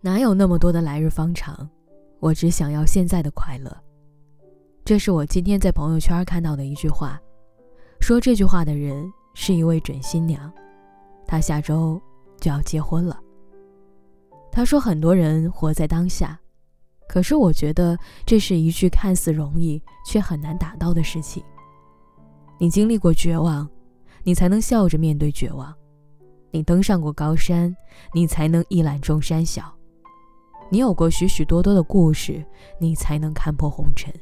哪有那么多的来日方长？我只想要现在的快乐。这是我今天在朋友圈看到的一句话。说这句话的人是一位准新娘，她下周就要结婚了。她说：“很多人活在当下，可是我觉得这是一句看似容易却很难达到的事情。你经历过绝望，你才能笑着面对绝望；你登上过高山，你才能一览众山小；你有过许许多多的故事，你才能看破红尘。”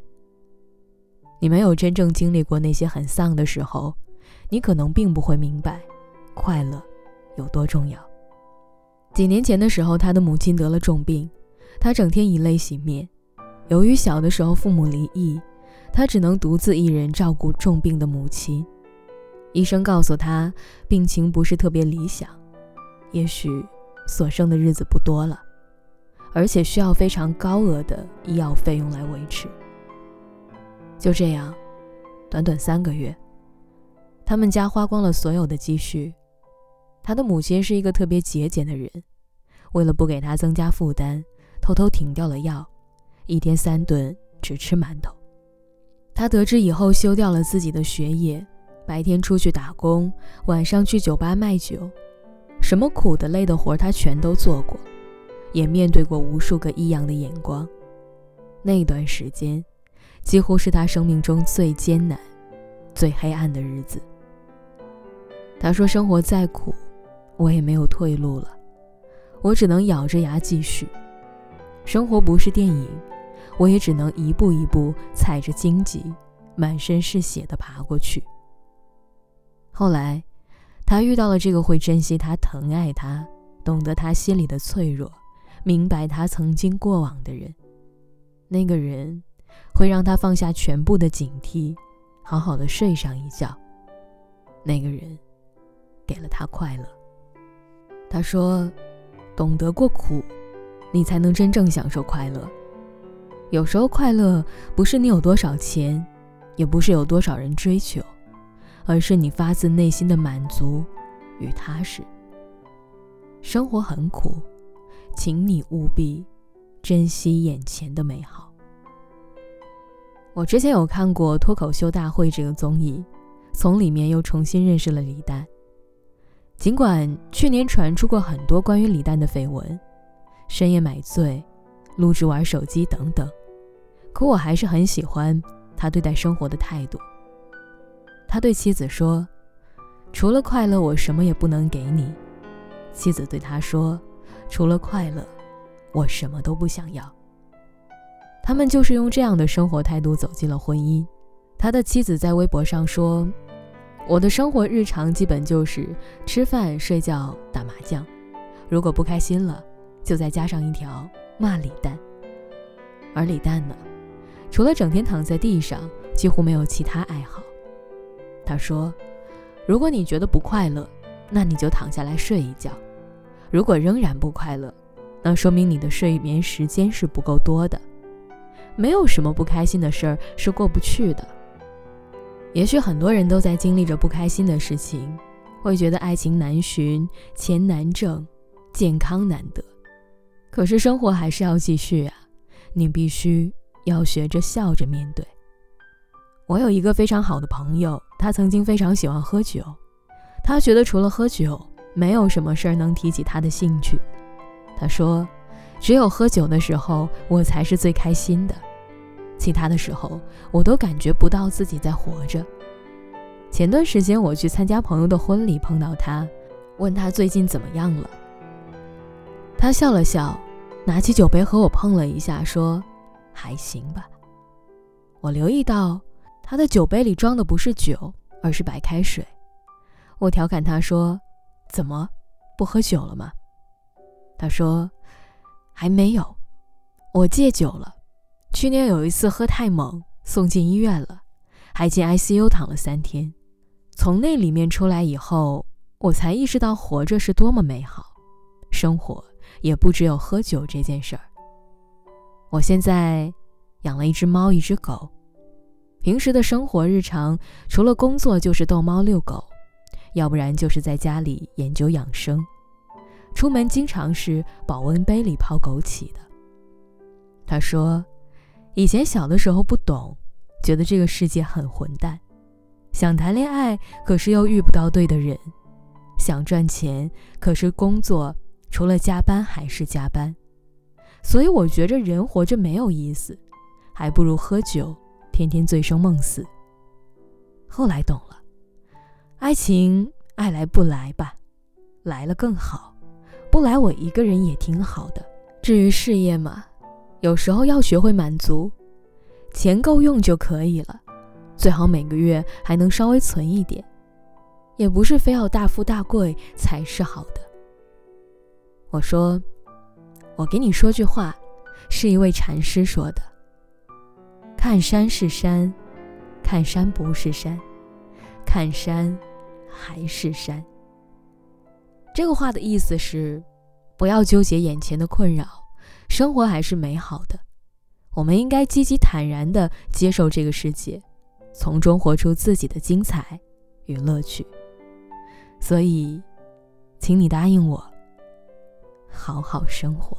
你没有真正经历过那些很丧的时候，你可能并不会明白，快乐有多重要。几年前的时候，他的母亲得了重病，他整天以泪洗面。由于小的时候父母离异，他只能独自一人照顾重病的母亲。医生告诉他，病情不是特别理想，也许所剩的日子不多了，而且需要非常高额的医药费用来维持。就这样，短短三个月，他们家花光了所有的积蓄。他的母亲是一个特别节俭的人，为了不给他增加负担，偷偷停掉了药，一天三顿只吃馒头。他得知以后，休掉了自己的学业，白天出去打工，晚上去酒吧卖酒，什么苦的累的活他全都做过，也面对过无数个异样的眼光。那段时间。几乎是他生命中最艰难、最黑暗的日子。他说：“生活再苦，我也没有退路了，我只能咬着牙继续。生活不是电影，我也只能一步一步踩着荆棘，满身是血的爬过去。”后来，他遇到了这个会珍惜他、疼爱他、懂得他心里的脆弱、明白他曾经过往的人。那个人。会让他放下全部的警惕，好好的睡上一觉。那个人给了他快乐。他说：“懂得过苦，你才能真正享受快乐。有时候快乐不是你有多少钱，也不是有多少人追求，而是你发自内心的满足与踏实。生活很苦，请你务必珍惜眼前的美好。”我之前有看过《脱口秀大会》这个综艺，从里面又重新认识了李诞。尽管去年传出过很多关于李诞的绯闻，深夜买醉、录制玩手机等等，可我还是很喜欢他对待生活的态度。他对妻子说：“除了快乐，我什么也不能给你。”妻子对他说：“除了快乐，我什么都不想要。”他们就是用这样的生活态度走进了婚姻。他的妻子在微博上说：“我的生活日常基本就是吃饭、睡觉、打麻将，如果不开心了，就再加上一条骂李诞。而李诞呢，除了整天躺在地上，几乎没有其他爱好。”他说：“如果你觉得不快乐，那你就躺下来睡一觉；如果仍然不快乐，那说明你的睡眠时间是不够多的。”没有什么不开心的事儿是过不去的。也许很多人都在经历着不开心的事情，会觉得爱情难寻、钱难挣、健康难得。可是生活还是要继续啊，你必须要学着笑着面对。我有一个非常好的朋友，他曾经非常喜欢喝酒，他觉得除了喝酒，没有什么事儿能提起他的兴趣。他说。只有喝酒的时候，我才是最开心的，其他的时候，我都感觉不到自己在活着。前段时间我去参加朋友的婚礼，碰到他，问他最近怎么样了。他笑了笑，拿起酒杯和我碰了一下，说：“还行吧。”我留意到他的酒杯里装的不是酒，而是白开水。我调侃他说：“怎么不喝酒了吗？”他说。还没有，我戒酒了。去年有一次喝太猛，送进医院了，还进 ICU 躺了三天。从那里面出来以后，我才意识到活着是多么美好，生活也不只有喝酒这件事儿。我现在养了一只猫，一只狗。平时的生活日常，除了工作就是逗猫遛狗，要不然就是在家里研究养生。出门经常是保温杯里泡枸杞的。他说，以前小的时候不懂，觉得这个世界很混蛋，想谈恋爱可是又遇不到对的人，想赚钱可是工作除了加班还是加班，所以我觉着人活着没有意思，还不如喝酒，天天醉生梦死。后来懂了，爱情爱来不来吧，来了更好，不来我一个人也挺好的。至于事业嘛。有时候要学会满足，钱够用就可以了，最好每个月还能稍微存一点，也不是非要大富大贵才是好的。我说，我给你说句话，是一位禅师说的：看山是山，看山不是山，看山还是山。这个话的意思是，不要纠结眼前的困扰。生活还是美好的，我们应该积极坦然地接受这个世界，从中活出自己的精彩与乐趣。所以，请你答应我，好好生活。